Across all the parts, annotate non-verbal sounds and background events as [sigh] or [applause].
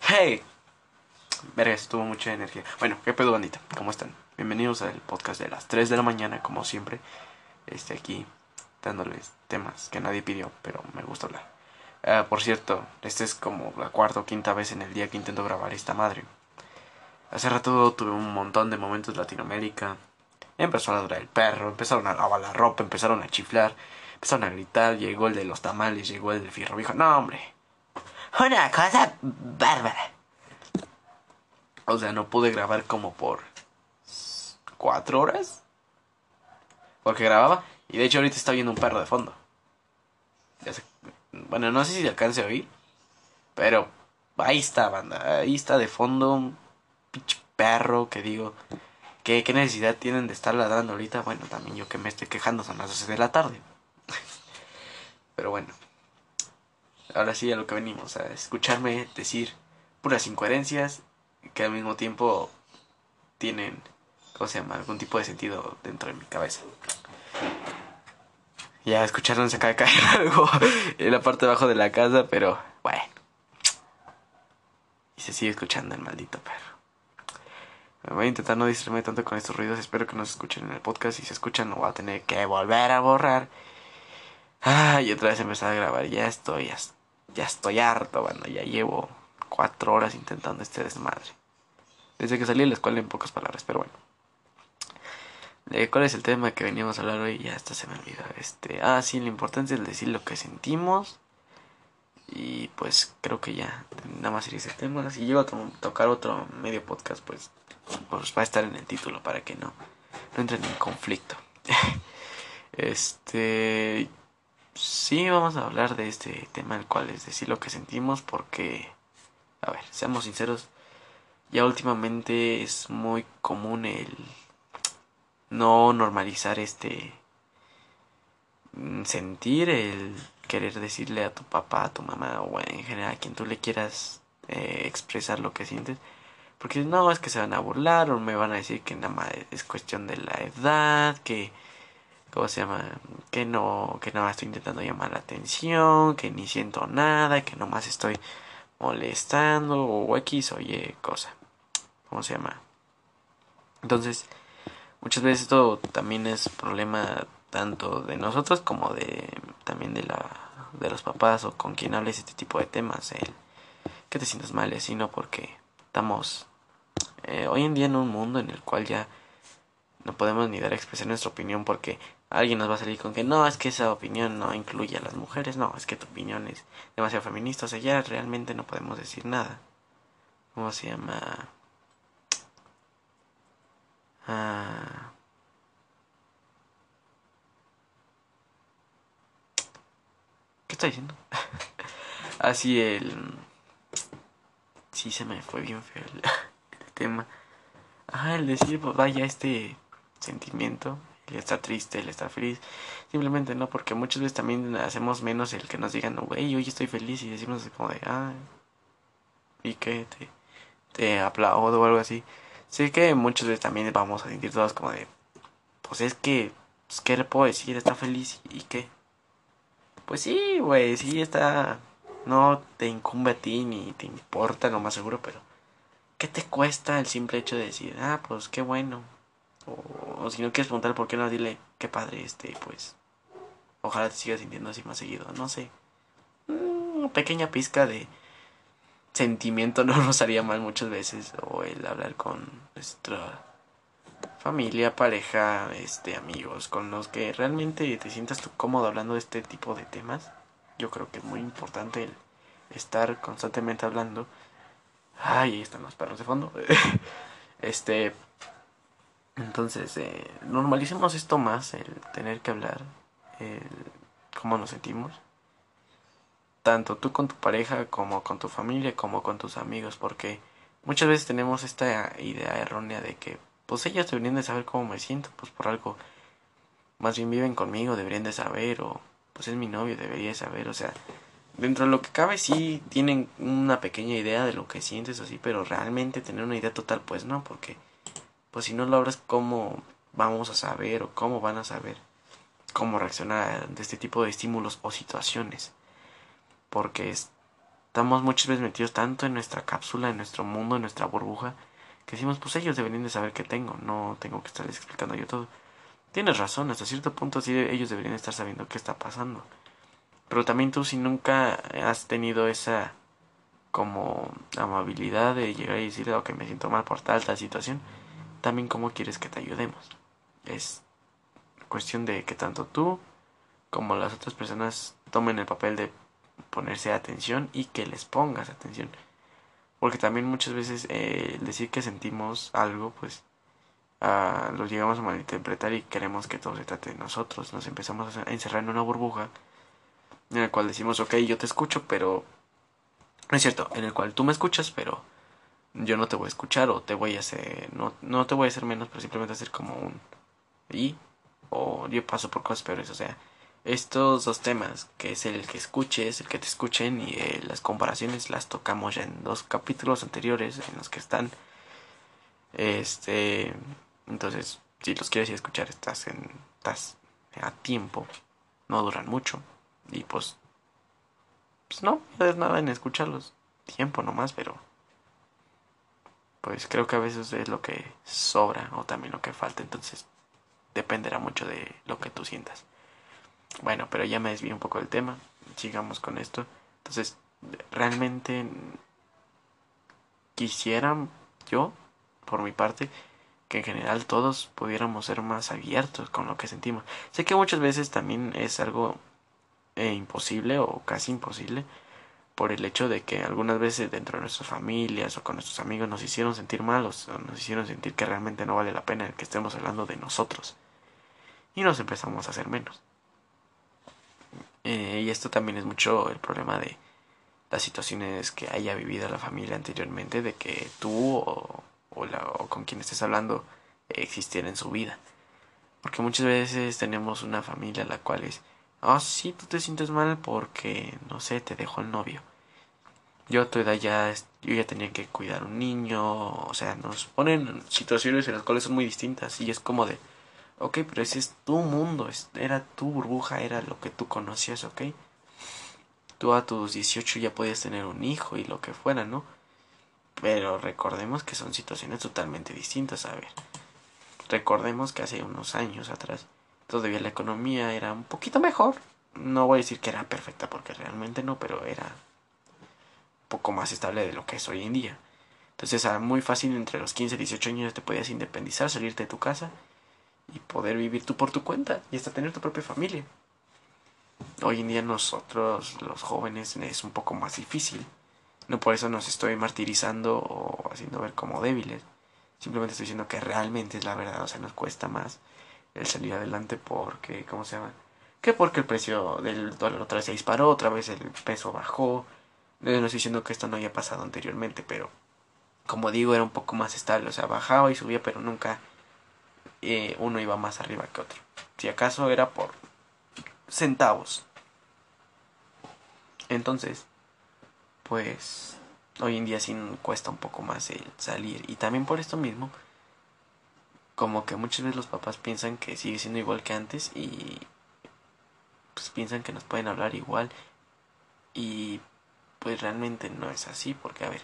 Hey, vergas, tuvo mucha energía. Bueno, qué pedo bandita, ¿cómo están? Bienvenidos al podcast de las 3 de la mañana, como siempre. Este aquí dándoles temas que nadie pidió, pero me gusta hablar. Ah, por cierto, esta es como la cuarta o quinta vez en el día que intento grabar esta madre. Hace rato tuve un montón de momentos Latinoamérica. Empezó a ladrar el perro, empezaron a lavar la ropa, empezaron a chiflar, empezaron a gritar, llegó el de los tamales, llegó el del fierro viejo. No, hombre. Una cosa bárbara. O sea, no pude grabar como por cuatro horas. Porque grababa. Y de hecho ahorita está viendo un perro de fondo. Bueno, no sé si alcance a oír. Pero ahí está, banda. Ahí está de fondo un pinche perro que digo. ¿qué, ¿Qué necesidad tienen de estar ladrando ahorita? Bueno, también yo que me estoy quejando son las 12 de la tarde. Pero bueno. Ahora sí a lo que venimos. A escucharme decir puras incoherencias. Que al mismo tiempo tienen. ¿Cómo se llama? Algún tipo de sentido dentro de mi cabeza. Ya escucharon se acaba de caer [laughs] algo en la parte de abajo de la casa, pero bueno. Y se sigue escuchando el maldito perro. Voy a intentar no distraerme tanto con estos ruidos. Espero que no se escuchen en el podcast. Si se escuchan, no voy a tener que volver a borrar. Ah, y otra vez empezar a grabar. Ya estoy, ya, estoy harto, bueno, ya llevo cuatro horas intentando este desmadre. Desde que salí de la escuela en pocas palabras, pero bueno. Eh, ¿Cuál es el tema que veníamos a hablar hoy? Ya hasta se me olvidó. Este, ah, sí, la importancia es decir lo que sentimos. Y pues creo que ya, nada más sería ese tema. Si llego a tocar otro medio podcast, pues, pues va a estar en el título para que no, no entren en conflicto. [laughs] este, sí, vamos a hablar de este tema, el cual es decir lo que sentimos, porque, a ver, seamos sinceros, ya últimamente es muy común el no normalizar este mm, sentir el querer decirle a tu papá, a tu mamá o en general a quien tú le quieras eh, expresar lo que sientes. Porque no, es que se van a burlar o me van a decir que nada más es cuestión de la edad, que, ¿cómo se llama? Que no, que más estoy intentando llamar la atención, que ni siento nada, que nomás estoy molestando o X o Y cosa. ¿Cómo se llama? Entonces, muchas veces esto también es problema tanto de nosotros como de también de la de los papás o con quien hables este tipo de temas que te sientas mal sino porque estamos eh, hoy en día en un mundo en el cual ya no podemos ni dar a expresar nuestra opinión porque alguien nos va a salir con que no, es que esa opinión no incluye a las mujeres, no, es que tu opinión es demasiado feminista, o sea, ya realmente no podemos decir nada. ¿Cómo se llama? Ah. ¿Qué está diciendo? [laughs] Así el... Sí, se me fue bien feo el, [laughs] tema. Ah, el decir, pues vaya este sentimiento, el estar triste, el estar feliz. Simplemente no, porque muchas veces también hacemos menos el que nos digan, güey, hoy estoy feliz y decimos como de, ah, y que te, te aplaudo o algo así. Sé que muchas veces también vamos a sentir todos como de, pues es que, pues, ¿qué le puedo decir? Está feliz y qué. Pues sí, güey, sí está, no te incumbe a ti ni te importa, lo más seguro, pero ¿qué te cuesta el simple hecho de decir, ah, pues qué bueno? O, si no quieres preguntar por qué no, dile, qué padre este, pues, ojalá te sigas sintiendo así más seguido, no sé. Una pequeña pizca de sentimiento [laughs] no nos haría mal muchas veces o el hablar con nuestra familia, pareja, este amigos con los que realmente te sientas tú cómodo hablando de este tipo de temas. Yo creo que es muy importante el estar constantemente hablando. Ay, ahí están los perros de fondo. [laughs] este entonces, eh, normalicemos esto más, el tener que hablar, el cómo nos sentimos. Tanto tú con tu pareja como con tu familia como con tus amigos porque muchas veces tenemos esta idea errónea de que pues ellos deberían de saber cómo me siento pues por algo. Más bien viven conmigo deberían de saber o pues es mi novio debería saber o sea dentro de lo que cabe sí tienen una pequeña idea de lo que sientes así pero realmente tener una idea total pues no porque pues si no lo hablas cómo vamos a saber o cómo van a saber cómo reaccionar de este tipo de estímulos o situaciones Porque estamos muchas veces metidos tanto en nuestra cápsula, en nuestro mundo, en nuestra burbuja, que decimos, pues ellos deberían de saber qué tengo, no tengo que estarles explicando yo todo. Tienes razón, hasta cierto punto sí ellos deberían estar sabiendo qué está pasando. Pero también tú si nunca has tenido esa como amabilidad de llegar y decirle, ok, me siento mal por tal, tal situación, también cómo quieres que te ayudemos. Es cuestión de que tanto tú como las otras personas tomen el papel de ponerse atención y que les pongas atención. Porque también muchas veces eh, decir que sentimos algo, pues uh, lo llegamos a malinterpretar y queremos que todo se trate de nosotros. Nos empezamos a encerrar en una burbuja en la cual decimos, ok, yo te escucho, pero... No es cierto, en el cual tú me escuchas, pero yo no te voy a escuchar o te voy a hacer... No, no te voy a hacer menos, pero simplemente hacer como un... Y... O yo paso por cosas peores, o sea estos dos temas, que es el que escuches, el que te escuchen y eh, las comparaciones las tocamos ya en dos capítulos anteriores en los que están. Este, entonces, si los quieres ir a escuchar, estás en estás a tiempo, no duran mucho y pues pues no es nada en escucharlos, tiempo nomás, pero pues creo que a veces es lo que sobra o también lo que falta, entonces dependerá mucho de lo que tú sientas. Bueno, pero ya me desvío un poco del tema. Sigamos con esto. Entonces, realmente quisiera yo, por mi parte, que en general todos pudiéramos ser más abiertos con lo que sentimos. Sé que muchas veces también es algo eh, imposible o casi imposible por el hecho de que algunas veces dentro de nuestras familias o con nuestros amigos nos hicieron sentir malos o nos hicieron sentir que realmente no vale la pena que estemos hablando de nosotros y nos empezamos a hacer menos. Eh, y esto también es mucho el problema de las situaciones que haya vivido la familia anteriormente, de que tú o, con quien estés hablando existiera en su vida. Porque muchas veces tenemos una familia la cual es, ah, oh, sí, tú te sientes mal porque, no sé, te dejó el novio. Yo a tu edad ya, yo ya tenía que cuidar un niño, o sea, nos ponen situaciones en las cuales son muy distintas y es como de, Ok, pero ese es tu mundo, era tu burbuja, era lo que tú conocías, ok. Tú a tus 18 ya podías tener un hijo y lo que fuera, ¿no? Pero recordemos que son situaciones totalmente distintas, a ver. Recordemos que hace unos años atrás todavía la economía era un poquito mejor. No voy a decir que era perfecta porque realmente no, pero era poco más estable de lo que es hoy en día. Entonces era muy fácil entre los 15 y 18 años te podías independizar, salirte de tu casa y poder vivir tú por tu cuenta y hasta tener tu propia familia. Hoy en día nosotros, los jóvenes, es un poco más difícil. No por eso nos estoy martirizando o haciendo ver como débiles. Simplemente estoy diciendo que realmente es la verdad. O sea, nos cuesta más el salir adelante porque, ¿cómo se llama? Que porque el precio del dólar otra vez se disparó, otra vez el peso bajó. No estoy diciendo que esto no haya pasado anteriormente, pero como digo, era un poco más estable. O sea, bajaba y subía, pero nunca eh, uno iba más arriba que otro. Si acaso era por centavos. Entonces, pues hoy en día sí cuesta un poco más el salir. Y también por esto mismo, como que muchas veces los papás piensan que sigue siendo igual que antes y pues piensan que nos pueden hablar igual. Y pues realmente no es así, porque a ver,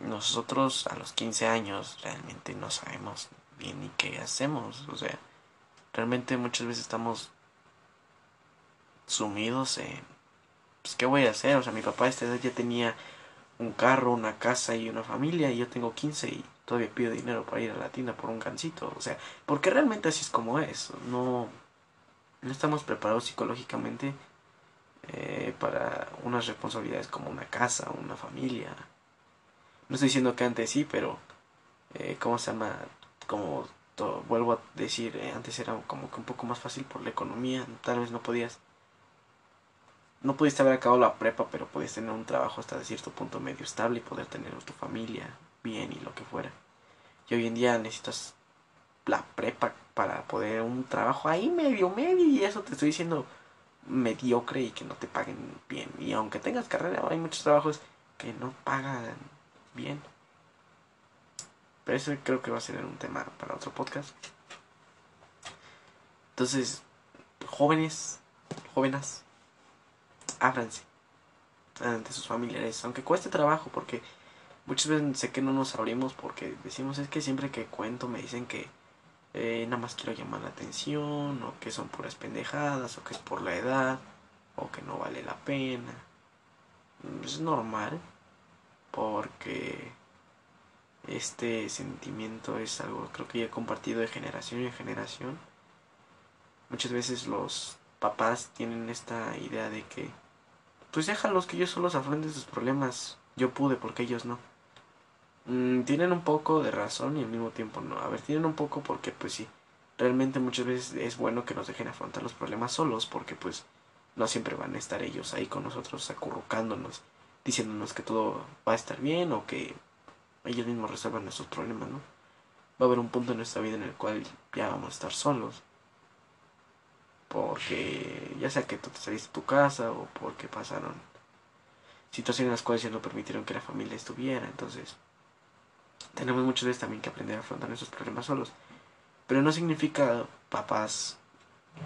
nosotros a los 15 años realmente no sabemos bien y qué hacemos. O sea, realmente muchas veces estamos sumidos en, pues, ¿qué voy a hacer? O sea, mi papá a esta edad ya tenía un carro, una casa y una familia y yo tengo 15 y todavía pido dinero para ir a la tienda por un gancito. O sea, porque realmente así es como es. No, no estamos preparados psicológicamente eh, para unas responsabilidades como una casa, una familia. No estoy diciendo que antes sí, pero eh, ¿cómo se llama? como vuelvo a decir, eh, antes era como que un poco más fácil por la economía, tal vez no podías no pudiste haber acabado la prepa, pero podías tener un trabajo hasta de cierto punto medio estable y poder tener tu familia bien y lo que fuera. Y hoy en día necesitas la prepa para poder un trabajo ahí medio medio y eso te estoy diciendo mediocre y que no te paguen bien. Y aunque tengas carrera, hay muchos trabajos que no pagan bien. Pero eso creo que va a ser un tema para otro podcast. Entonces, jóvenes, jóvenes, ábranse, ante sus familiares, aunque cueste trabajo, porque muchas veces sé que no nos abrimos porque decimos es que siempre que cuento me dicen que eh, nada más quiero llamar la atención, o que son puras pendejadas, o que es por la edad, o que no vale la pena. Es normal, porque este sentimiento es algo creo que ya he compartido de generación en generación. Muchas veces los papás tienen esta idea de que pues déjalos que ellos solos afronten sus problemas. Yo pude porque ellos no. Mm, tienen un poco de razón y al mismo tiempo no. A ver, tienen un poco porque pues sí, realmente muchas veces es bueno que nos dejen afrontar los problemas solos porque pues no siempre van a estar ellos ahí con nosotros acurrucándonos, diciéndonos que todo va a estar bien o que ellos mismos resuelvan nuestros problemas, ¿no? Va a haber un punto en nuestra vida en el cual ya vamos a estar solos. Porque ya sea que tú te saliste de tu casa o porque pasaron situaciones en las cuales ya no permitieron que la familia estuviera. Entonces, tenemos muchas veces también que aprender a afrontar nuestros problemas solos. Pero no significa papás,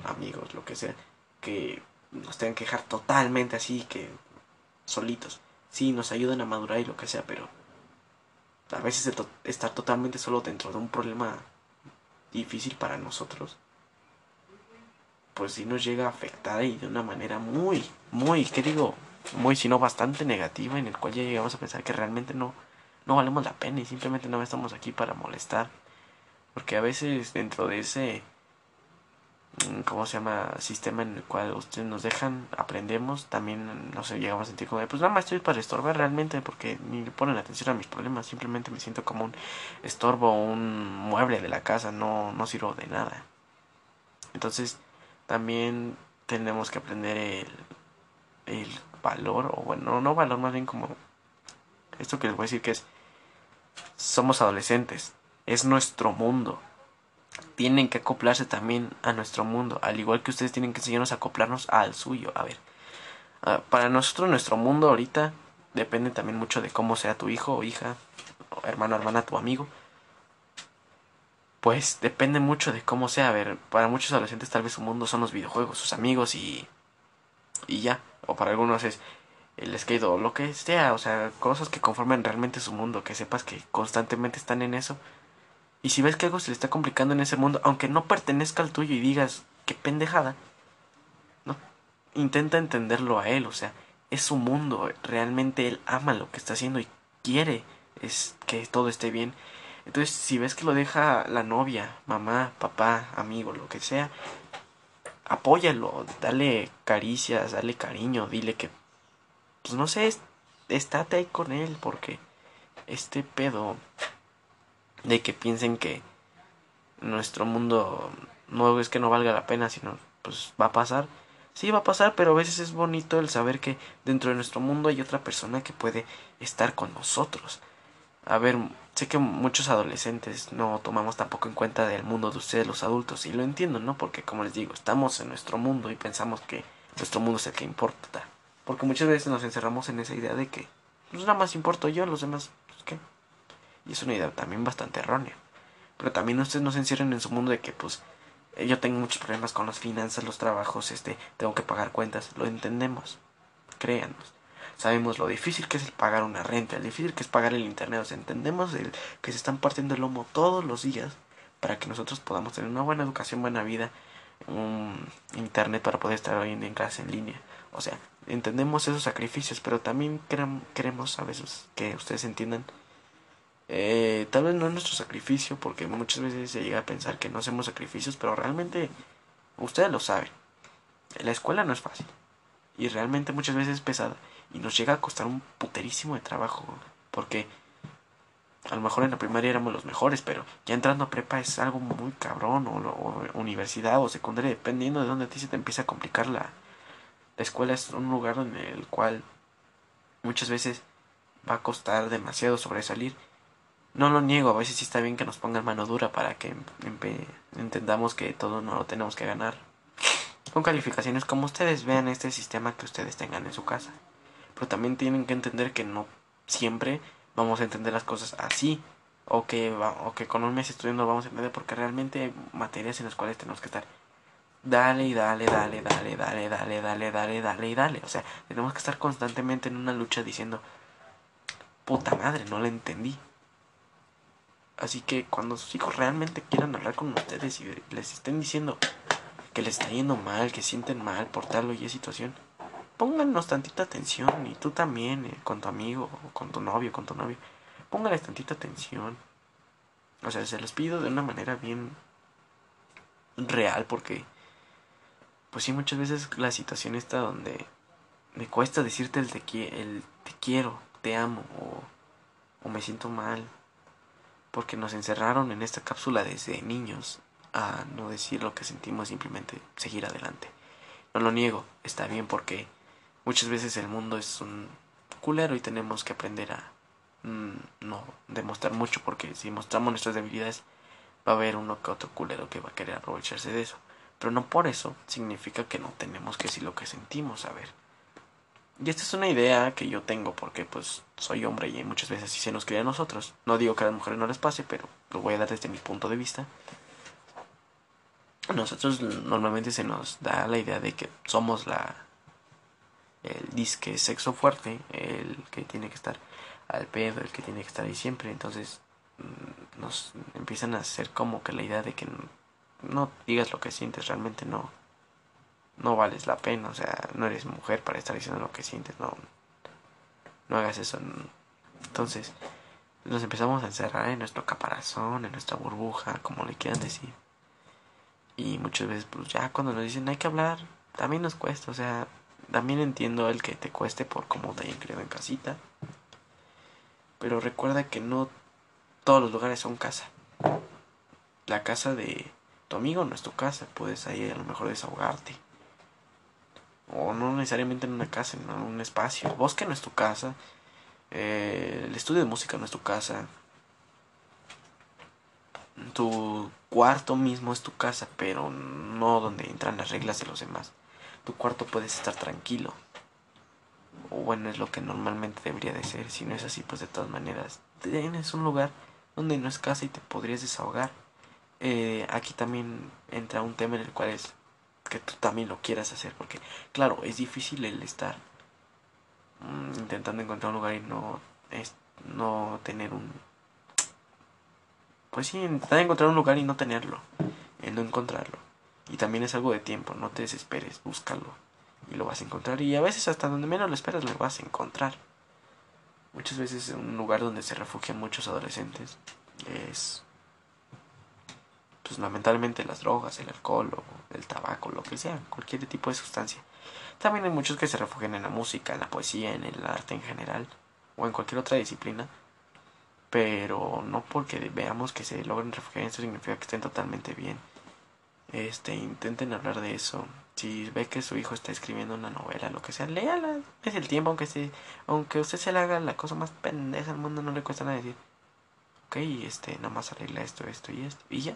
amigos, lo que sea, que nos tengan que dejar totalmente así, que solitos. Sí, nos ayudan a madurar y lo que sea, pero a veces estar totalmente solo dentro de un problema difícil para nosotros, pues sí nos llega a afectar y de una manera muy, muy, ¿qué digo? Muy, sino bastante negativa, en el cual ya llegamos a pensar que realmente no, no valemos la pena y simplemente no estamos aquí para molestar. Porque a veces dentro de ese Mm, ¿cómo se llama? Sistema en el cual ustedes nos dejan, aprendemos, también no sé, llegamos a sentir como, pues nada más estoy para estorbar realmente porque ni le ponen atención a mis problemas, simplemente me siento como un estorbo, un mueble de la casa, no, no sirvo de nada. Entonces, también tenemos que aprender el, el valor, o bueno, no valor, más bien como esto que les voy a decir que es, somos adolescentes, es nuestro mundo tienen que acoplarse también a nuestro mundo, al igual que ustedes tienen que enseñarnos a acoplarnos al suyo. A ver, ah, para nosotros nuestro mundo ahorita depende también mucho de cómo sea tu hijo o hija, o hermano, hermana, tu amigo. Pues depende mucho de cómo sea. A ver, para muchos adolescentes tal vez su mundo son los videojuegos, sus amigos y y ya. O para algunos es el skate o lo que sea, o sea, cosas que conforman realmente su mundo, que sepas que constantemente están en eso y si ves que algo se le está complicando en ese mundo, aunque no pertenezca al tuyo y digas, qué pendejada, no, intenta entenderlo a él, o sea, es su mundo, realmente él ama lo que está haciendo y quiere es que todo esté bien. Entonces, si ves que lo deja la novia, mamá, papá, amigo, lo que sea, apóyalo, dale caricias, dale cariño, dile que, pues no sé, estate ahí con él, porque este pedo de que piensen que nuestro mundo no es que no valga la pena, sino pues va a pasar. Sí, va a pasar, pero a veces es bonito el saber que dentro de nuestro mundo hay otra persona que puede estar con nosotros. A ver, sé que muchos adolescentes no tomamos tampoco en cuenta del mundo de ustedes los adultos y lo entiendo, ¿no? Porque como les digo, estamos en nuestro mundo y pensamos que nuestro mundo es el que importa. Porque muchas veces nos encerramos en esa idea de que pues nada más importo yo, los demás, pues qué. Y es una idea también bastante errónea. Pero también ustedes no se encierren en su mundo de que pues eh, yo tengo muchos problemas con las finanzas, los trabajos, este, tengo que pagar cuentas, lo entendemos. Créanos. Sabemos lo difícil que es el pagar una renta, lo difícil que es pagar el internet, o sea, entendemos el que se están partiendo el lomo todos los días para que nosotros podamos tener una buena educación, buena vida, un internet para poder estar hoy en clase en línea. O sea, entendemos esos sacrificios, pero también queremos a veces que ustedes entiendan eh, tal vez no es nuestro sacrificio, porque muchas veces se llega a pensar que no hacemos sacrificios, pero realmente ustedes lo saben. La escuela no es fácil. Y realmente muchas veces es pesada. Y nos llega a costar un puterísimo de trabajo. Porque a lo mejor en la primaria éramos los mejores, pero ya entrando a prepa es algo muy cabrón. O, universidad o secundaria, dependiendo de dónde a ti se te empieza a complicar la, la escuela. Es un lugar en el cual muchas veces va a costar demasiado sobresalir no lo niego, a veces sí está bien que nos pongan mano dura para que entendamos que todo no lo tenemos que ganar. Con calificaciones como ustedes vean este sistema que ustedes tengan en su casa. Pero también tienen que entender que no siempre vamos a entender las cosas así. O que, o que con un mes estudiando vamos a entender porque realmente hay materias en las cuales tenemos que estar dale y dale, dale, dale, dale, dale, dale, dale, dale y dale. O sea, tenemos que estar constantemente en una lucha diciendo, puta madre, no la entendí. Así que cuando sus hijos realmente quieran hablar con ustedes y les estén diciendo que les está yendo mal, que sienten mal por tal o y situación, pónganos tantita atención y tú también, eh, con tu amigo, con tu novio, con tu novio, póngales tantita atención. O sea, se los pido de una manera bien real porque pues sí muchas veces la situación está donde me cuesta decirte el te, el te quiero, te amo o, o me siento mal porque nos encerraron en esta cápsula desde niños a no decir lo que sentimos, simplemente seguir adelante. No lo niego, está bien porque muchas veces el mundo es un culero y tenemos que aprender a mm, no demostrar mucho porque si mostramos nuestras debilidades va a haber uno que otro culero que va a querer aprovecharse de eso. Pero no por eso significa que no tenemos que decir lo que sentimos, a ver. Y esta es una idea que yo tengo porque pues soy hombre y muchas veces así se nos cría a nosotros. No digo que a las mujeres no les pase, pero lo voy a dar desde mi punto de vista. Nosotros normalmente se nos da la idea de que somos la el disque sexo fuerte, el que tiene que estar al pedo, el que tiene que estar ahí siempre. Entonces mm, nos empiezan a hacer como que la idea de que no digas lo que sientes, realmente no, no vales la pena, o sea, no eres mujer para estar diciendo lo que sientes, no, no hagas eso. Entonces, nos empezamos a encerrar en nuestro caparazón, en nuestra burbuja, como le quieran decir. Y muchas veces, pues ya cuando nos dicen hay que hablar, también nos cuesta, o sea, también entiendo el que te cueste por cómo te hayan criado en casita. Pero recuerda que no todos los lugares son casa. La casa de tu amigo no es tu casa, puedes ahí a lo mejor desahogarte. O no necesariamente en una casa, en un espacio. El bosque no es tu casa. Eh, el estudio de música no es tu casa. Tu cuarto mismo es tu casa, pero no donde entran las reglas de los demás. Tu cuarto puedes estar tranquilo. O bueno, es lo que normalmente debería de ser. Si no es así, pues de todas maneras, tienes un lugar donde no es casa y te podrías desahogar eh, aquí también entra un tema en el cual es que tú también lo quieras hacer, porque claro, es difícil el estar mm, intentando encontrar un lugar y no, es, no tener un... Pues sí, intentar encontrar un lugar y no tenerlo, el no encontrarlo. Y también es algo de tiempo, no te desesperes, búscalo y lo vas a encontrar. Y a veces hasta donde menos lo esperas lo vas a encontrar. Muchas veces un lugar donde se refugian muchos adolescentes es pues lamentablemente las drogas, el alcohol o el tabaco, lo que sea, cualquier tipo de sustancia. También hay muchos que se refugian en la música, en la poesía, en el arte en general o en cualquier otra disciplina. Pero no porque veamos que se logren refugiar, eso significa que estén totalmente bien. Este, intenten hablar de eso. Si ve que su hijo está escribiendo una novela, lo que sea, léala. Es el tiempo, aunque se, aunque usted se le haga la cosa más pendeja del mundo, no le cuesta nada decir, ok, este, nada más arregla esto, esto y esto. Y ya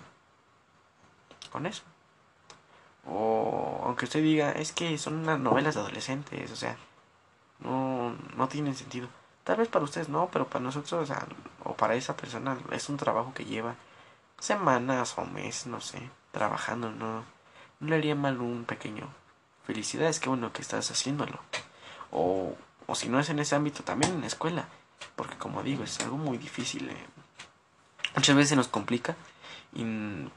con eso. O aunque usted diga, es que son unas novelas de adolescentes, o sea, no, no tienen sentido. Tal vez para ustedes no, pero para nosotros, o, sea, o para esa persona, es un trabajo que lleva semanas o meses, no sé, trabajando, no, no le haría mal un pequeño. Felicidades, qué bueno que estás haciéndolo. O, o si no es en ese ámbito, también en la escuela. Porque como digo, es algo muy difícil. Eh. Muchas veces nos complica y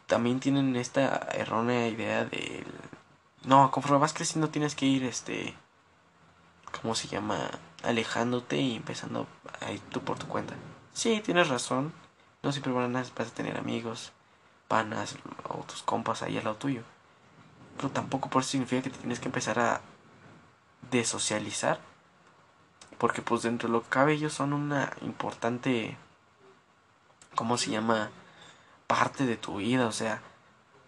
también tienen esta errónea idea de... No, conforme vas creciendo tienes que ir, este... ¿Cómo se llama? Alejándote y empezando a ir tú por tu cuenta. Sí, tienes razón. No siempre van a, vas a tener amigos, panas o tus compas ahí al lado tuyo. Pero tampoco por eso significa que te tienes que empezar a desocializar. Porque pues dentro de lo que cabe ellos son una importante... ¿Cómo se llama? Parte de tu vida, o sea,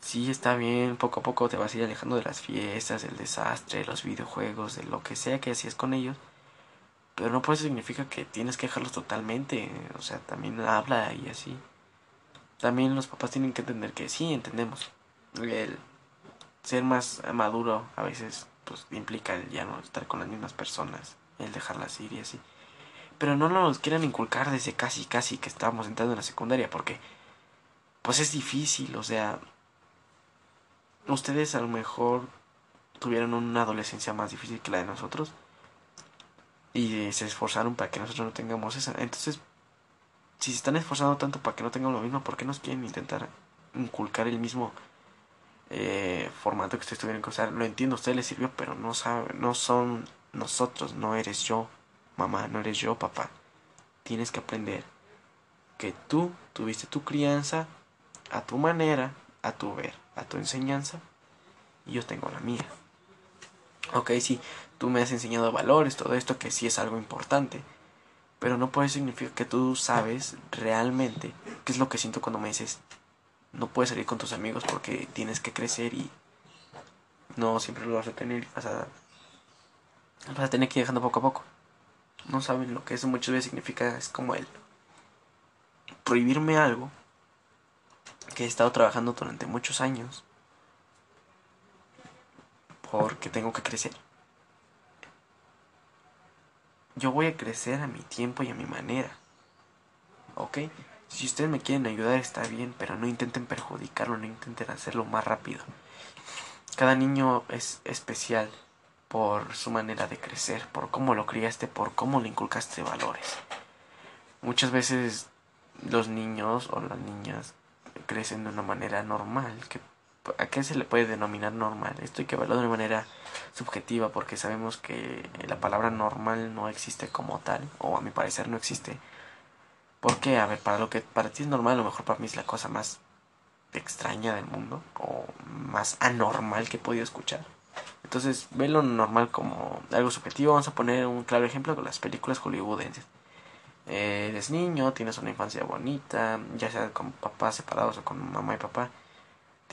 sí está bien, poco a poco te vas a ir alejando de las fiestas, del desastre, los videojuegos, de lo que sea que hacías con ellos, pero no por eso significa que tienes que dejarlos totalmente, o sea, también habla y así. También los papás tienen que entender que sí, entendemos. El ser más maduro a veces pues implica el ya no estar con las mismas personas, el dejarlas ir y así. Pero no nos quieran inculcar desde casi casi que estábamos entrando en la secundaria, porque pues es difícil, o sea, ustedes a lo mejor tuvieron una adolescencia más difícil que la de nosotros y se esforzaron para que nosotros no tengamos esa. Entonces, si se están esforzando tanto para que no tengamos lo mismo, ¿por qué nos quieren intentar inculcar el mismo eh, formato que ustedes tuvieron que usar? Lo entiendo, a ustedes les sirvió, pero no sabe, no son nosotros, no eres yo, mamá, no eres yo, papá. Tienes que aprender que tú tuviste tu crianza a tu manera, a tu ver, a tu enseñanza, y yo tengo la mía. Ok, sí, tú me has enseñado valores, todo esto, que sí es algo importante, pero no puede significar que tú sabes realmente qué es lo que siento cuando me dices, no puedes salir con tus amigos porque tienes que crecer y no siempre lo vas a tener, vas a, vas a tener que ir dejando poco a poco. No saben lo que eso muchas veces significa, es como el prohibirme algo que he estado trabajando durante muchos años porque tengo que crecer. Yo voy a crecer a mi tiempo y a mi manera. ¿Ok? Si ustedes me quieren ayudar está bien, pero no intenten perjudicarlo, no intenten hacerlo más rápido. Cada niño es especial por su manera de crecer, por cómo lo criaste, por cómo le inculcaste valores. Muchas veces los niños o las niñas crecen de una manera normal, que ¿A qué se le puede denominar normal? Esto hay que verlo de una manera subjetiva porque sabemos que la palabra normal no existe como tal, o a mi parecer no existe. ¿Por qué? A ver, para lo que para ti es normal, a lo mejor para mí es la cosa más extraña del mundo, o más anormal que he podido escuchar. Entonces, ve lo normal como algo subjetivo. Vamos a poner un claro ejemplo con las películas hollywoodenses. Eres niño, tienes una infancia bonita, ya sea con papás separados o con mamá y papá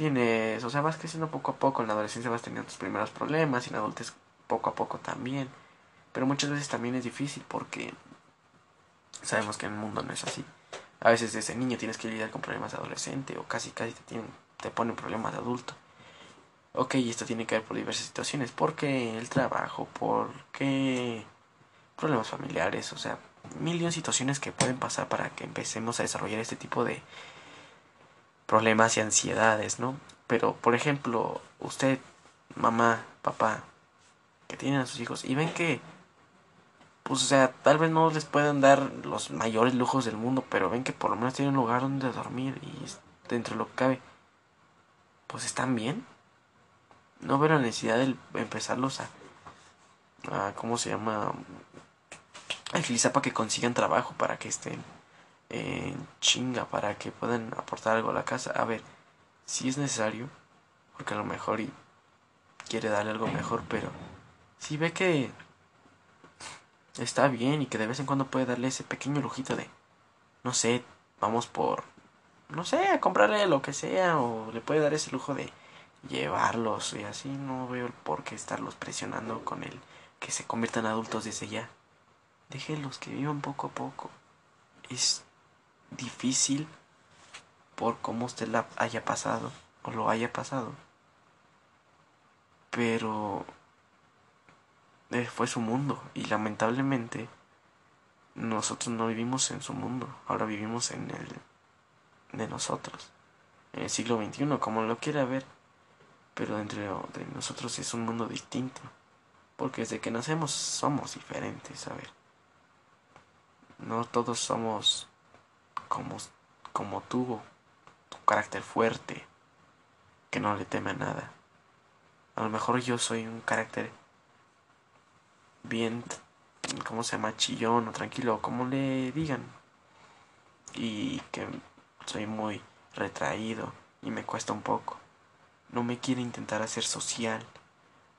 tienes, o sea, vas creciendo poco a poco, en la adolescencia vas teniendo tus primeros problemas, y en adultez poco a poco también. Pero muchas veces también es difícil porque sabemos que el mundo no es así. A veces desde niño tienes que lidiar con problemas de adolescente o casi casi te, tienen, te ponen problemas de adulto. Ok, esto tiene que ver por diversas situaciones. porque el trabajo? porque problemas familiares? O sea, mil de situaciones que pueden pasar para que empecemos a desarrollar este tipo de problemas y ansiedades, ¿no? Pero, por ejemplo, usted, mamá, papá, que tienen a sus hijos y ven que, pues, o sea, tal vez no les puedan dar los mayores lujos del mundo, pero ven que por lo menos tienen un lugar donde dormir y dentro de lo que cabe, pues están bien. No veo la necesidad de empezarlos a, a ¿cómo se llama? A utilizar para que consigan trabajo, para que estén en chinga para que puedan aportar algo a la casa. A ver, si es necesario, porque a lo mejor y quiere darle algo mejor, pero si ve que está bien y que de vez en cuando puede darle ese pequeño lujito de, no sé, vamos por, no sé, a comprarle lo que sea, o le puede dar ese lujo de llevarlos y así, no veo por qué estarlos presionando con el que se conviertan adultos desde ya. Déjenlos que vivan poco a poco. Es difícil por cómo usted la haya pasado o lo haya pasado. Pero eh, fue su mundo y lamentablemente nosotros no vivimos en su mundo, ahora vivimos en el de nosotros, en el siglo XXI, como lo quiera ver, pero dentro de nosotros es un mundo distinto, porque desde que nacemos somos diferentes, a ver, no todos somos como, como tú, tu carácter fuerte, que no le teme a nada. A lo mejor yo soy un carácter bien, ¿cómo se llama? Chillón o tranquilo, como le digan. Y que soy muy retraído y me cuesta un poco. No me quiere intentar hacer social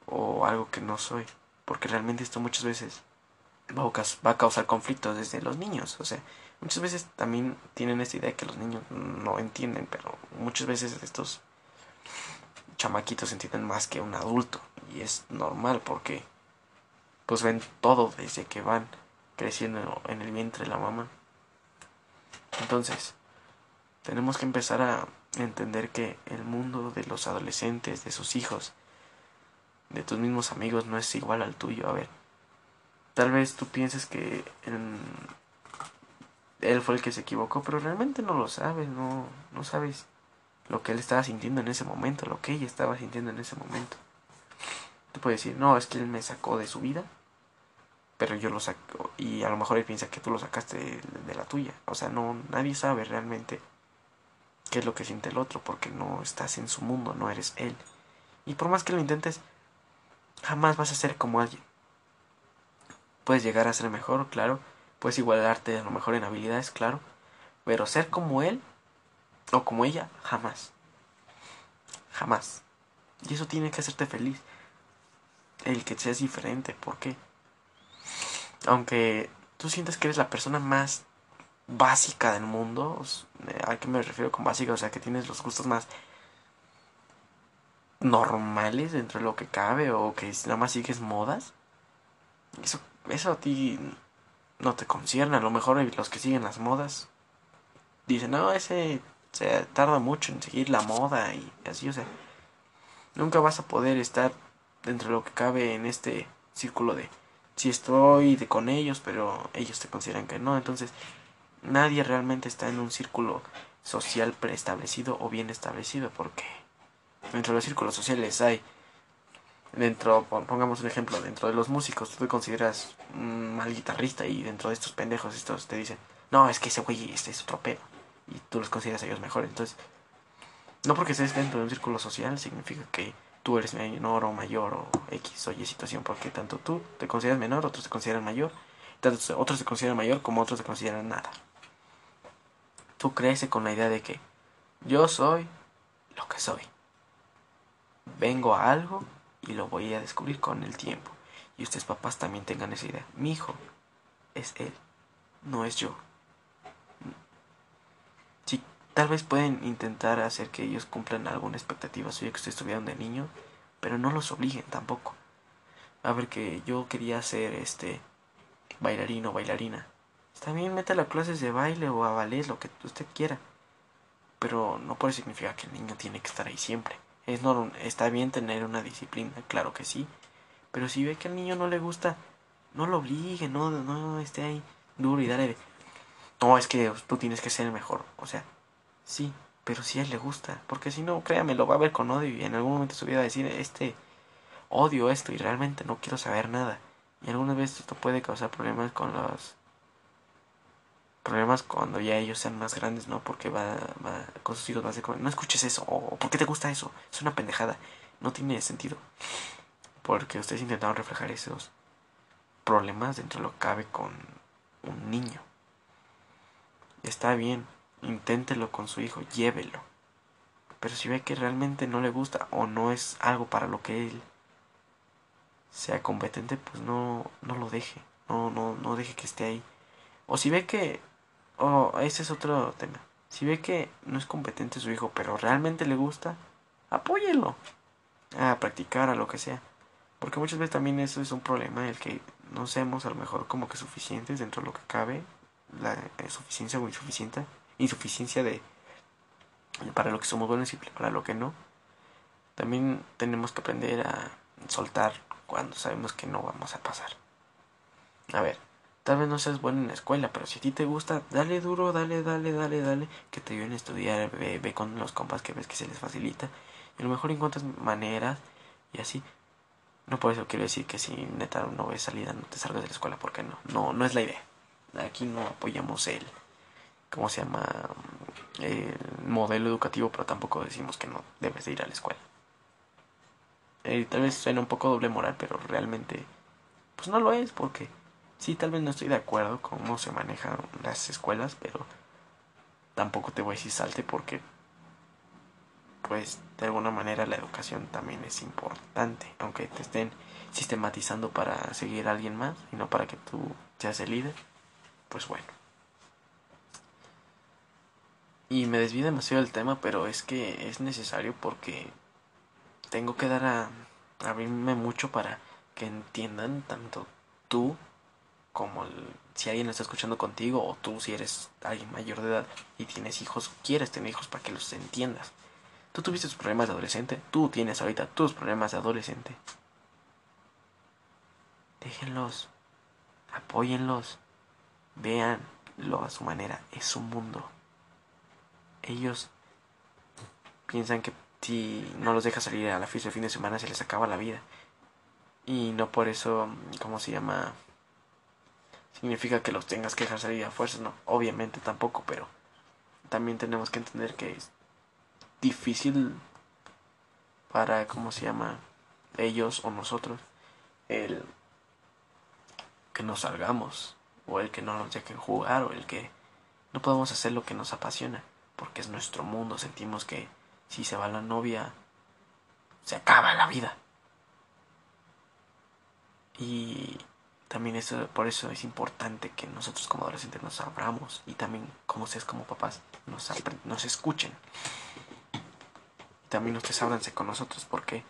o algo que no soy, porque realmente esto muchas veces va a causar conflictos desde los niños. O sea, muchas veces también tienen esta idea que los niños no entienden, pero muchas veces estos chamaquitos entienden más que un adulto. Y es normal porque pues ven todo desde que van creciendo en el vientre de la mamá. Entonces, tenemos que empezar a entender que el mundo de los adolescentes, de sus hijos, de tus mismos amigos no es igual al tuyo. A ver, Tal vez tú pienses que él fue el que se equivocó, pero realmente no lo sabes, no, no sabes lo que él estaba sintiendo en ese momento, lo que ella estaba sintiendo en ese momento. Tú puedes decir, no, es que él me sacó de su vida, pero yo lo saco, y a lo mejor él piensa que tú lo sacaste de, la tuya. O sea, no, nadie sabe realmente qué es lo que siente el otro, porque no estás en su mundo, no eres él. Y por más que lo intentes, jamás vas a ser como alguien. Puedes llegar a ser mejor, claro. Puedes igualarte a lo mejor en habilidades, claro. Pero ser como él o como ella, jamás. Jamás. Y eso tiene que hacerte feliz. El que seas diferente. ¿Por qué? Aunque tú sientas que eres la persona más básica del mundo. ¿A qué me refiero con básica? O sea, que tienes los gustos más normales dentro de lo que cabe o que nada más sigues modas. Eso, eso a ti no te concierne. A lo mejor los que siguen las modas dicen, no, ese se tarda mucho en seguir la moda y así, o sea, nunca vas a poder estar dentro de lo que cabe en este círculo de si estoy de con ellos, pero ellos te consideran que no, entonces nadie realmente está en un círculo social preestablecido o bien establecido porque dentro de los círculos sociales hay dentro pongamos un ejemplo dentro de los músicos tú te consideras un mal guitarrista y dentro de estos pendejos estos te dicen no es que ese güey este es otro pedo y tú los consideras a ellos mejor. Entonces, no porque estés dentro de un círculo social significa que tú eres menor o mayor o X o Y situación, porque tanto tú te consideras menor, otros te consideran mayor, tanto otros te consideran mayor como otros te consideran nada. Tú creces con la idea de que yo soy lo que soy. Vengo a algo y lo voy a descubrir con el tiempo. Y ustedes papás también tengan esa idea. Mi hijo es él, no es yo. Tal vez pueden intentar hacer que ellos cumplan alguna expectativa suya que ustedes tuvieron de niño, pero no los obliguen tampoco. A ver que yo quería ser este bailarino o bailarina. Está bien, mételo a clases de baile o a ballet, lo que usted quiera. Pero no puede significar que el niño tiene que estar ahí siempre. Es no, está bien tener una disciplina, claro que sí. Pero si ve que al niño no le gusta, no lo obligue, no, no esté ahí duro y dale. No, es que tú tienes que ser el mejor. O sea, Sí, pero si a él le gusta, porque si no, créame, lo va a ver con odio y en algún momento se va a decir, este, odio esto y realmente no quiero saber nada. Y algunas veces esto puede causar problemas con los... Problemas cuando ya ellos sean más grandes, ¿no? Porque va, con sus hijos va a ser como, no escuches eso, o ¿por qué te gusta eso? Es una pendejada, no tiene sentido. Porque ustedes intentaron reflejar esos problemas dentro de lo que cabe con un niño. Está bien, inténtelo con su hijo, llévelo. Pero si ve que realmente no le gusta o no es algo para lo que él sea competente, pues no, no lo deje. No, no, no deje que esté ahí. O si ve que, oh, ese es otro tema. Si ve que no es competente su hijo, pero realmente le gusta, apóyelo a practicar, a lo que sea. Porque muchas veces también eso es un problema, el que no seamos a lo mejor como que suficientes dentro de lo que cabe, la suficiencia o insuficiente insuficiencia de para lo que somos buenos y para lo que no. También tenemos que aprender a soltar cuando sabemos que no vamos a pasar. A ver, tal vez no seas bueno en la escuela, pero si a ti te gusta, dale duro, dale, dale, dale, dale, que te ayuden a estudiar, ve, ve con los compas que ves que se les facilita. Y a lo mejor encuentras maneras y así. No por eso quiero decir que si neta no ves salida, no te salgas de la escuela, porque no, no, no es la idea. Aquí no apoyamos el ¿cómo se llama? El modelo educativo, pero tampoco decimos que no debes de ir a la escuela. Eh, tal vez suena un poco doble moral, pero realmente, pues no lo es, porque sí, tal vez no estoy de acuerdo con cómo se manejan las escuelas, pero tampoco te voy a decir salte porque, pues, de alguna manera la educación también es importante, aunque te estén sistematizando para seguir a alguien más y no para que tú seas el líder, pues bueno. Y me desvío demasiado del tema, pero es que es necesario porque tengo que dar a abrirme mucho para que entiendan tanto tú como si alguien está escuchando contigo o tú si eres alguien mayor de edad y tienes hijos o quieres tener hijos para que los entiendas. Tú tuviste tus problemas de adolescente, tú tienes ahorita tus problemas de adolescente. Déjenlos, apóyenlos, véanlo a su manera, es su mundo ellos piensan que si no los deja salir a la fiesta de fin de semana se les acaba la vida. Y no por eso, ¿cómo se llama? Significa que los tengas que dejar salir a fuerzas, no. Obviamente tampoco, pero también tenemos que entender que es difícil para, ¿cómo se llama? Ellos o nosotros, el que nos salgamos, o el que no nos dejen jugar, o el que no podemos hacer lo que nos apasiona, porque es nuestro mundo, sentimos que si se va la novia, se acaba la vida. Y también eso, por eso es importante que nosotros como adolescentes nos abramos y también como ustedes como papás nos, nos escuchen. También ustedes ábranse con nosotros porque,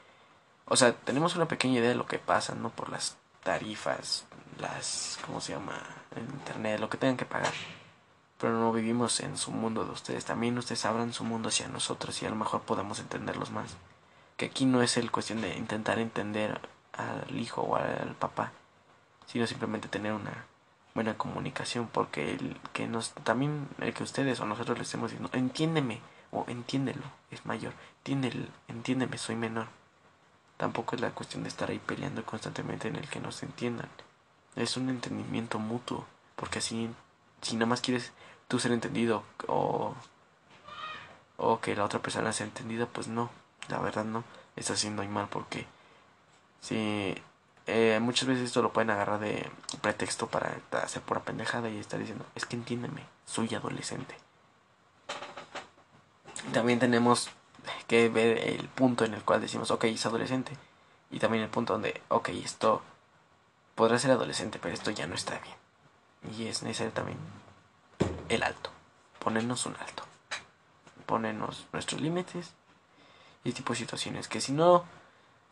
o sea, tenemos una pequeña idea de lo que pasa, ¿no? Por las tarifas, las, ¿cómo se llama? En internet, lo que tengan que pagar pero no vivimos en su mundo de ustedes. También ustedes abran su mundo hacia nosotros y a lo mejor podemos entenderlos más. Que aquí no es el cuestión de intentar entender al hijo o al papá, sino simplemente tener una buena comunicación, porque el que nos también el que ustedes o nosotros les estemos diciendo, entiéndeme o entiéndelo, es mayor, entiéndelo, entiéndeme, soy menor. Tampoco es la cuestión de estar ahí peleando constantemente en el que nos entiendan. Es un entendimiento mutuo, porque así si nada más quieres tú ser entendido o, o que la otra persona sea entendida, pues no, la verdad no, está haciendo mal porque si eh, muchas veces esto lo pueden agarrar de pretexto para hacer pura pendejada y estar diciendo, es que entiéndeme, soy adolescente. También tenemos que ver el punto en el cual decimos, ok, es adolescente. Y también el punto donde, ok, esto podrá ser adolescente, pero esto ya no está bien. Y es necesario también el alto, ponernos un alto, ponernos nuestros límites y tipo de situaciones que si no,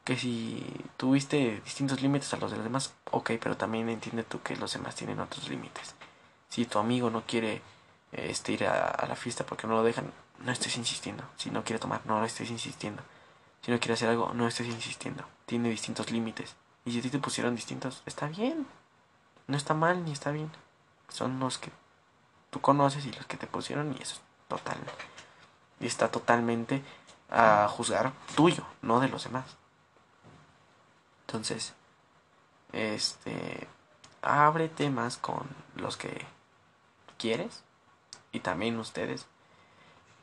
que si tuviste distintos límites a los de los demás, ok, pero también entiende tú que los demás tienen otros límites. Si tu amigo no quiere este, ir a, la fiesta porque no lo dejan, no estés insistiendo. Si no quiere tomar, no estés insistiendo. Si no quiere hacer algo, no estés insistiendo. Tiene distintos límites. Y si a ti te pusieron distintos, está bien. No está mal ni está bien. Son los que tú conoces y los que te pusieron y eso es total. Y está totalmente a juzgar tuyo, no de los demás. Entonces, este, ábrete más con los que quieres y también ustedes,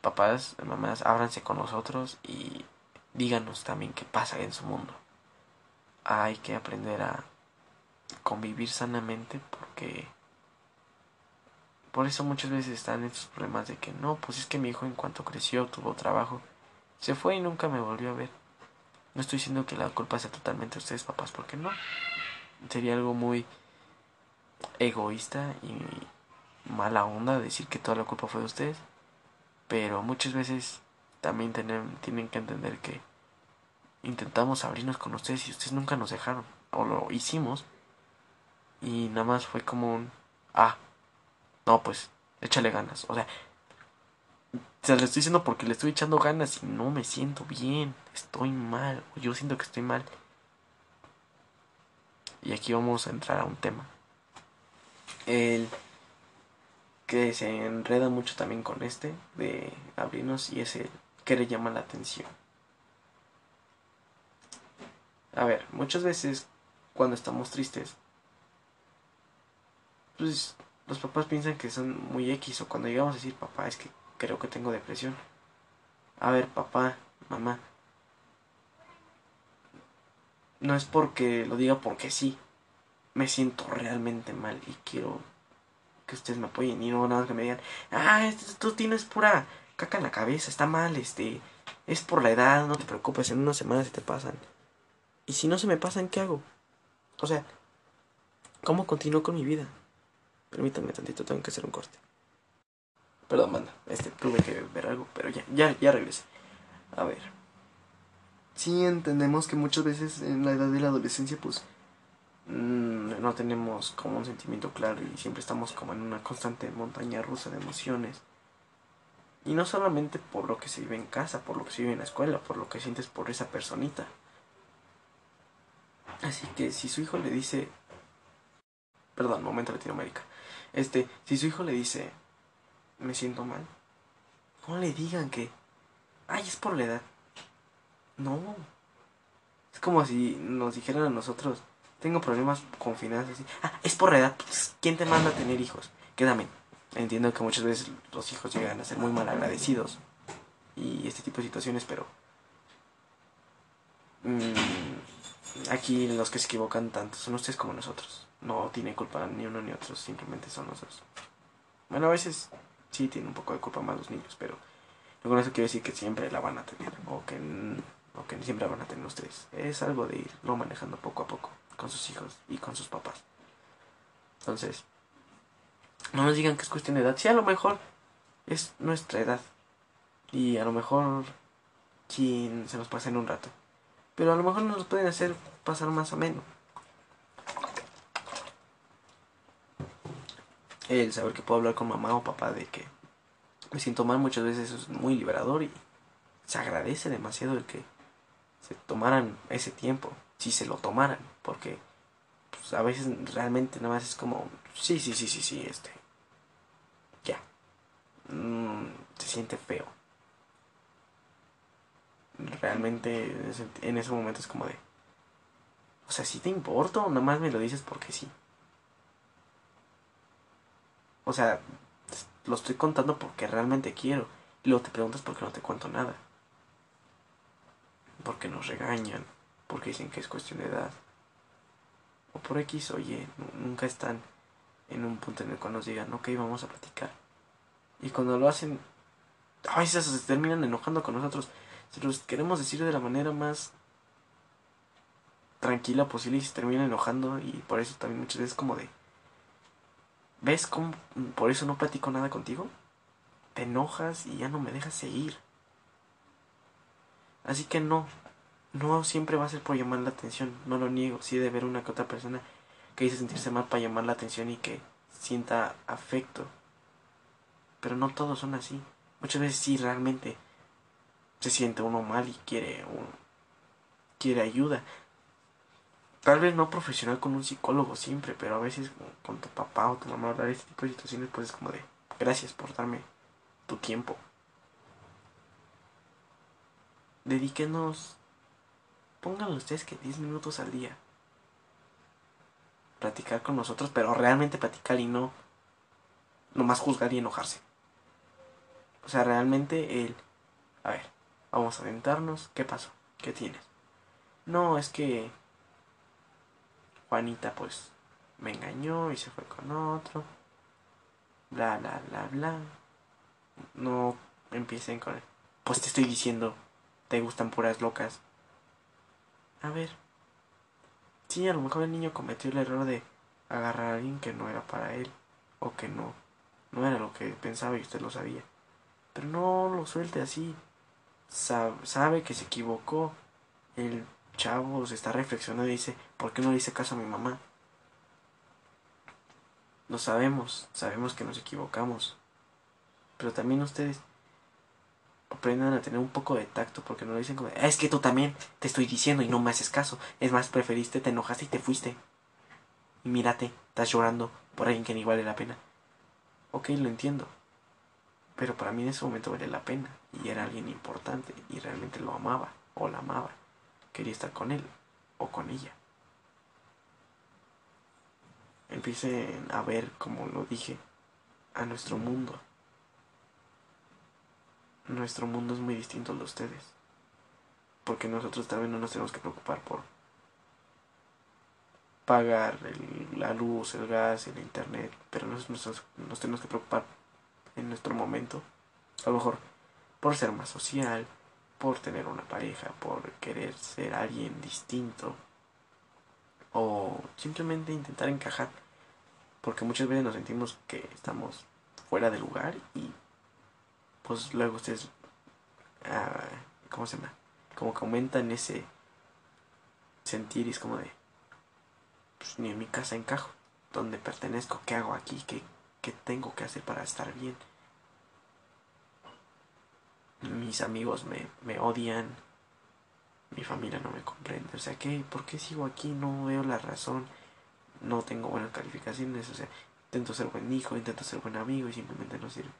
papás, mamás, ábranse con nosotros y díganos también qué pasa en su mundo. Hay que aprender a convivir sanamente porque por eso muchas veces están estos problemas de que no, pues es que mi hijo en cuanto creció, tuvo trabajo, se fue y nunca me volvió a ver. No estoy diciendo que la culpa sea totalmente de ustedes, papás, porque no. Sería algo muy egoísta y mala onda decir que toda la culpa fue de ustedes. Pero muchas veces también tienen, tienen que entender que intentamos abrirnos con ustedes y ustedes nunca nos dejaron. O lo hicimos. Y nada más fue como un... Ah, no, pues, échale ganas. O sea, se lo estoy diciendo porque le estoy echando ganas y no me siento bien. Estoy mal. Yo siento que estoy mal. Y aquí vamos a entrar a un tema. El que se enreda mucho también con este de abrirnos y es el que le llama la atención. A ver, muchas veces cuando estamos tristes, pues los papás piensan que son muy X o cuando llegamos a decir, papá, es que creo que tengo depresión. A ver, papá, mamá. No es porque lo diga porque sí. Me siento realmente mal y quiero que ustedes me apoyen y no nada más que me digan, ah, tú tienes pura caca en la cabeza, está mal, este, es por la edad, no te preocupes, en unas semanas se te pasan. Y si no se me pasan, ¿qué hago? O sea, ¿cómo continúo con mi vida? Permítanme tantito, tengo que hacer un corte. Perdón, manda. Este, tuve que ver algo, pero ya, ya, ya regresé. A ver. Sí entendemos que muchas veces en la edad de la adolescencia, pues, mm, no tenemos como un sentimiento claro y siempre estamos como en una constante montaña rusa de emociones. Y no solamente por lo que se vive en casa, por lo que se vive en la escuela, por lo que sientes por esa personita. Así que si su hijo le dice... Perdón, momento Latinoamérica. Este, si su hijo le dice, me siento mal, no le digan que ay, es por la edad. No. Es como si nos dijeran a nosotros, tengo problemas con finanzas. Ah, es por la edad. Pues, ¿Quién te manda a tener hijos? Quédame. Entiendo que muchas veces los hijos llegan a ser muy mal agradecidos y este tipo de situaciones, pero mm, aquí los que se equivocan tanto son ustedes como nosotros. No tiene culpa ni uno ni otro, simplemente son nosotros. Bueno, a veces sí tienen un poco de culpa más los niños, pero con eso quiero decir que siempre la van a tener o que, o que siempre van a tener ustedes. Es algo de irlo manejando poco a poco con sus hijos y con sus papás. Entonces, no nos digan que es cuestión de edad. Sí, a lo mejor es nuestra edad. Y a lo mejor sí se nos pasa en un rato. Pero a lo mejor nos pueden hacer pasar más o El saber que puedo hablar con mamá o papá de que me siento mal muchas veces es muy liberador y se agradece demasiado el que se tomaran ese tiempo, si se lo tomaran, porque pues, a veces realmente nada más es como, sí, sí, sí, sí, sí, este, ya, mm, se siente feo. Realmente en ese, momento es como de, o sea, si te importo nada más me lo dices porque sí. O sea, lo estoy contando porque realmente quiero. Y luego te preguntas por qué no te cuento nada. Porque nos regañan. Porque dicen que es cuestión de edad. O por X, oye, nunca están en un punto en el cual nos digan, ok, vamos a platicar. Y cuando lo hacen, a veces se terminan enojando con nosotros. Se los queremos decir de la manera más tranquila posible y se terminan enojando. Y por eso también muchas veces como de, ¿Ves cómo por eso no platico nada contigo? Te enojas y ya no me dejas seguir. Así que no, no siempre va a ser por llamar la atención, no lo niego, sí de ver una que otra persona que dice sentirse mal para llamar la atención y que sienta afecto. Pero no todos son así. Muchas veces sí realmente se siente uno mal y quiere quiere ayuda. Tal vez no profesional con un psicólogo siempre, pero a veces con tu papá o tu mamá hablar este tipo de situaciones, pues es como de gracias por darme tu tiempo. Dedíquenos, pónganlo ustedes que 10 minutos al día. Platicar con nosotros, pero realmente platicar y no nomás juzgar y enojarse. O sea, realmente el... A ver, vamos a aventarnos. ¿Qué pasó? ¿Qué tienes? No, es que Juanita pues me engañó y se fue con otro. Bla, bla, bla, bla. No empiecen con... Pues te estoy diciendo, te gustan puras locas. A ver. Sí, a lo mejor el niño cometió el error de agarrar a alguien que no era para él. O que no. No era lo que pensaba y usted lo sabía. Pero no lo suelte así. Sabe, sabe que se equivocó. El chavo se está reflexionando y dice, ¿por qué no le hice caso a mi mamá? Lo sabemos, sabemos que nos equivocamos. Pero también ustedes aprendan a tener un poco de tacto porque no lo dicen como, es que tú también te estoy diciendo y no me haces caso. Es más, preferiste, te enojaste y te fuiste. Y mírate, estás llorando por alguien que ni vale la pena. Ok, lo entiendo. Pero para mí en ese momento vale la pena. Y era alguien importante y realmente lo amaba o la amaba quería estar con él o con ella. Empiecen a ver, como lo dije, a nuestro mundo. Nuestro mundo es muy distinto al de ustedes. Porque nosotros también no nos tenemos que preocupar por pagar la luz, el gas, el internet. Pero nosotros nos tenemos que preocupar en nuestro momento. A lo mejor por ser más social, por tener una pareja, por querer ser alguien distinto o simplemente intentar encajar, porque muchas veces nos sentimos que estamos fuera de lugar y pues luego ustedes, ah, ¿cómo se llama? Como que aumentan ese sentir y es como de, pues ni en mi casa encajo, donde pertenezco, qué hago aquí, qué, qué tengo que hacer para estar bien mis amigos me, me odian, mi familia no me comprende, o sea, ¿qué? ¿por qué sigo aquí? No veo la razón, no tengo buenas calificaciones, o sea, intento ser buen hijo, intento ser buen amigo y simplemente no sirve.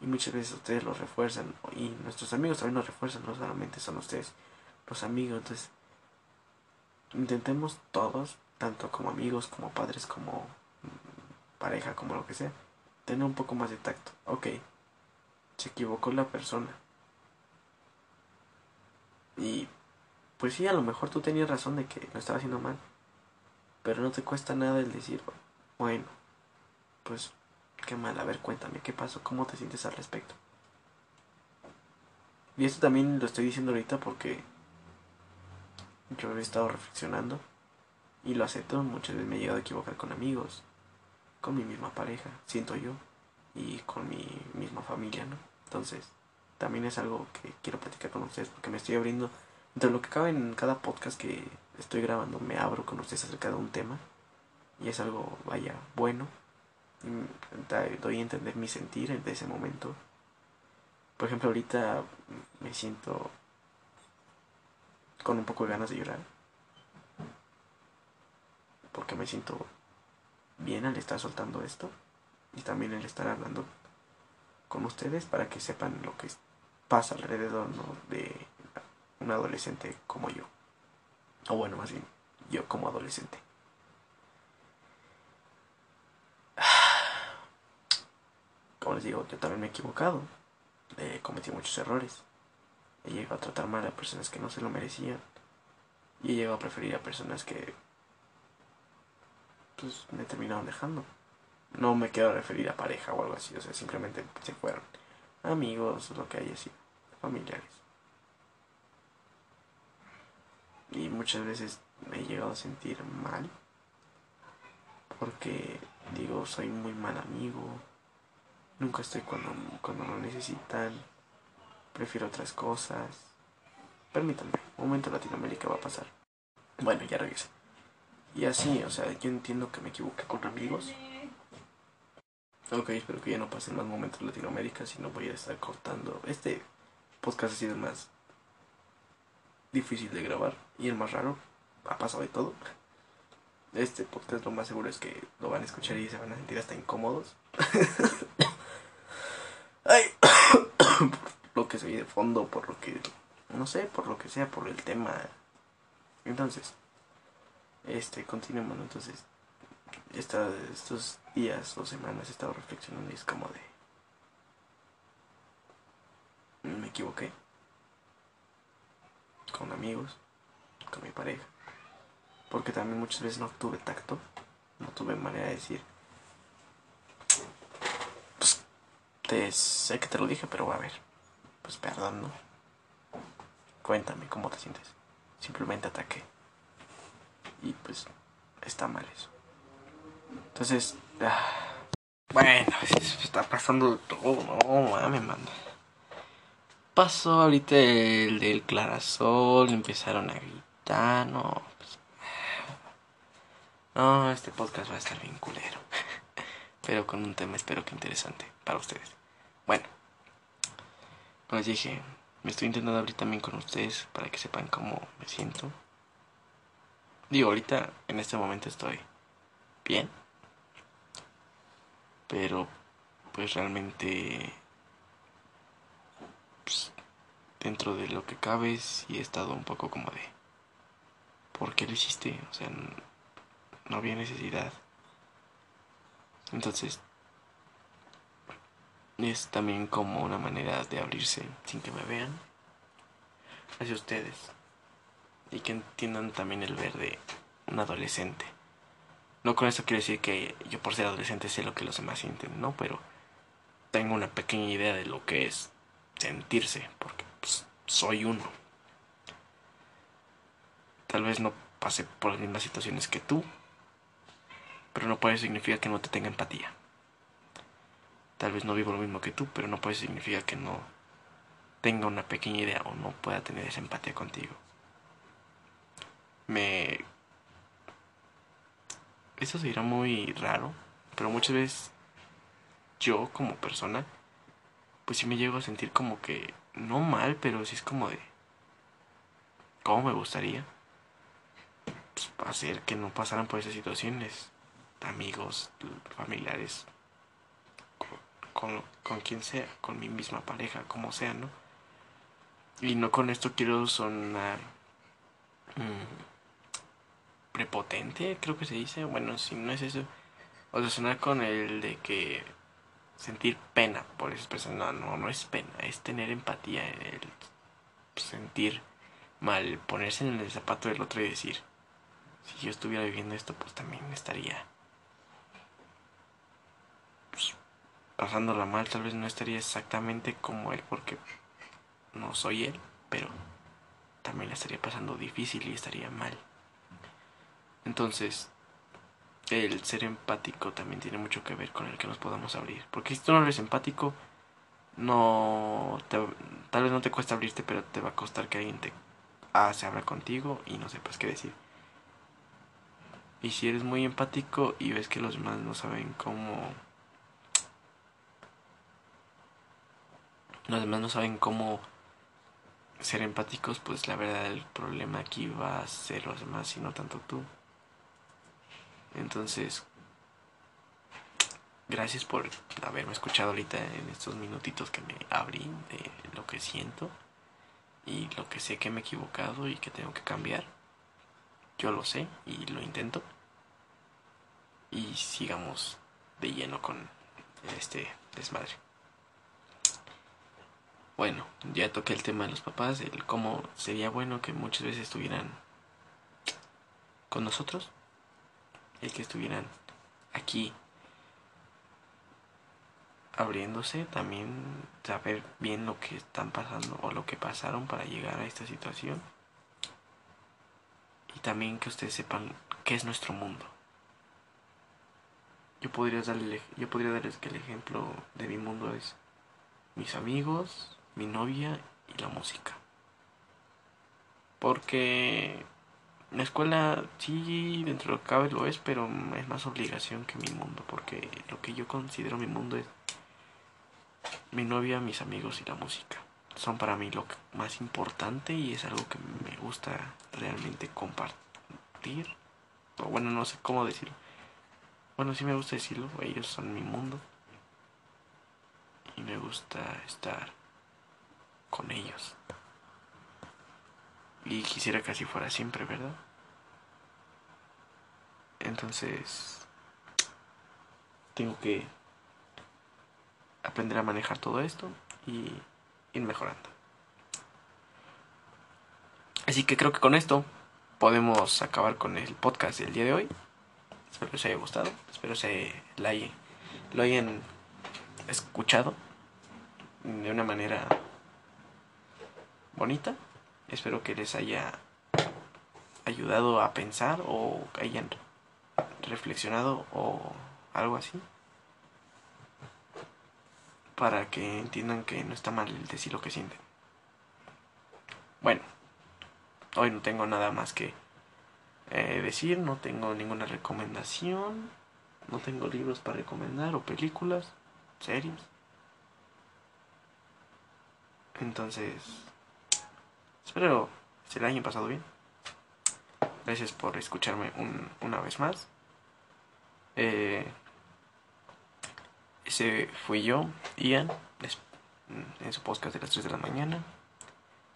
Y muchas veces ustedes lo refuerzan. Y nuestros amigos también lo refuerzan. No solamente son ustedes los amigos. Entonces, intentemos todos, tanto como amigos, como padres, como pareja, como lo que sea, tener un poco más de tacto. Ok, se equivocó la persona. Y pues sí, a lo mejor tú tenías razón de que lo estaba haciendo mal. Pero no te cuesta nada el decir, bueno, pues qué mal, a ver, cuéntame, ¿qué pasó? ¿Cómo te sientes al respecto? Y esto también lo estoy diciendo ahorita porque yo he estado reflexionando y lo acepto, muchas veces me he llegado a equivocar con amigos, con mi misma pareja, siento yo, y con mi misma familia, ¿no? Entonces, también es algo que quiero platicar con ustedes porque me estoy abriendo, entre lo que cabe en cada podcast que estoy grabando, me abro con ustedes acerca de un tema y es algo, vaya, bueno. doy a entender mi sentir de ese momento. Por ejemplo, ahorita me siento con un poco de ganas de llorar. Porque me siento bien al estar soltando esto. Y también al estar hablando con ustedes para que sepan lo que pasa alrededor de un adolescente como yo. O bueno, más bien, yo como adolescente. [sighs] Como les digo, yo también me he equivocado. He cometido muchos errores. He llegado a tratar mal a personas que no se lo merecían. Y he llegado a preferir a personas que pues me terminaron dejando. No me quiero referir a pareja o algo así, o sea, simplemente se fueron. Amigos, lo que haya sido, familiares. Y muchas veces me he llegado a sentir mal. Porque digo, soy muy mal amigo. Nunca estoy cuando, cuando lo necesitan prefiero otras cosas. Permítanme, un momento Latinoamérica va a pasar. Bueno, ya regresa. Y así, o sea, yo entiendo que me equivoqué con amigos. Ok, espero que ya no pasen más momentos en Latinoamérica, si no voy a estar cortando. Este podcast ha sido el más difícil de grabar y el más raro. Ha pasado de todo. Este podcast lo más seguro es que lo van a escuchar y se van a sentir hasta incómodos. [coughs] Ay, [coughs] lo que se oye de fondo, por lo que, no sé, por lo que sea, por el tema. Entonces, este, continuemos, entonces, esta, estos días o semanas he estado reflexionando y es como de, me equivoqué, con amigos, con mi pareja, porque también muchas veces no tuve tacto, no tuve manera de decir, pues, te, sé que te lo dije, pero a ver pues perdón, ¿no? Cuéntame cómo te sientes. Simplemente ataqué. Y pues está mal eso. Entonces, ah, bueno, está pasando todo, no mames, manda. Pasó ahorita el del clarasol, empezaron a gritar, no, pues, no, este podcast va a estar bien culero. [laughs] Pero con un tema espero que interesante para ustedes. Bueno, les dije, me estoy intentando abrir también con ustedes para que sepan cómo me siento. Digo, ahorita en este momento estoy bien. Pero pues realmente pues, dentro de lo que cabe sí he estado un poco como de ¿por qué lo hiciste? O sea, no había necesidad. Entonces es también como una manera de abrirse sin que me vean hacia ustedes y que entiendan también el ver de un adolescente. No con eso quiero decir que yo por ser adolescente sé lo que los demás sienten, no, pero tengo una pequeña idea de lo que es sentirse, porque pues, soy uno. Tal vez no pase por las mismas situaciones que tú, pero no puede significar que no te tenga empatía. Tal vez no vivo lo mismo que tú, pero no puede significar que no tenga una pequeña idea o no pueda tener esa empatía contigo. Me... Eso se muy raro, pero muchas veces yo como persona, pues sí me llego a sentir como que, no mal, pero sí es como de, ¿cómo me gustaría? Pues, hacer que no pasaran por esas situaciones, amigos, familiares, con, con quien sea, con mi misma pareja, como sea, ¿no? Y no con esto quiero sonar mm, prepotente, creo que se dice. Bueno, si no es eso. O sea, con el de que sentir pena por esas personas. No, no, no es pena, es tener empatía, el sentir mal, ponerse en el zapato del otro y decir, si yo estuviera viviendo esto, pues también estaría pues, pasándola mal. Tal vez no estaría exactamente como él, porque no soy él, pero también la estaría pasando difícil y estaría mal. Entonces, el ser empático también tiene mucho que ver con el que nos podamos abrir. Porque si tú no eres empático, no tal vez no te cuesta abrirte, pero te va a costar que alguien te ah, se abra contigo y no sepas qué decir. Y si eres muy empático y ves que los demás no saben cómo los demás no saben cómo ser empáticos, pues la verdad el problema aquí va a ser los demás y no tanto tú. Entonces, gracias por haberme escuchado ahorita en estos minutitos que me abrí de lo que siento y lo que sé que me he equivocado y que tengo que cambiar. Yo lo sé y lo intento. Y sigamos de lleno con este desmadre. Bueno, ya toqué el tema de los papás, el cómo sería bueno que muchas veces estuvieran con nosotros, el que estuvieran aquí abriéndose, también saber bien lo que están pasando o lo que pasaron para llegar a esta situación. Y también que ustedes sepan qué es nuestro mundo. Yo podría darle, yo podría darles que el ejemplo de mi mundo es mis amigos, mi novia y la música. Porque la escuela sí, dentro de lo que cabe lo es, pero es más obligación que mi mundo, porque lo que yo considero mi mundo es mi novia, mis amigos y la música. Son para mí lo más importante y es algo que me gusta realmente compartir. O bueno, no sé cómo decirlo. Bueno, sí me gusta decirlo, ellos son mi mundo. Y me gusta estar con ellos. Y quisiera que así fuera siempre, ¿verdad? Entonces, tengo que aprender a manejar todo esto y ir mejorando. Así que creo que con esto podemos acabar con el podcast del día de hoy. Espero que os haya gustado, espero que lo hayan escuchado de una manera bonita. Espero que les haya ayudado a pensar o hayan reflexionado o algo así para que entiendan que no está mal decir lo que sienten. Bueno, hoy no tengo nada más que eh, decir, no tengo ninguna recomendación, no tengo libros para recomendar o películas, series. Entonces, espero se la hayan pasado bien. Gracias por escucharme una vez más. Eh, ese fui yo, Ian, en su podcast de las 3 de la mañana.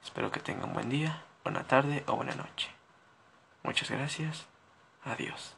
Espero que tengan buen día, buena tarde o buena noche. Muchas gracias. Adiós.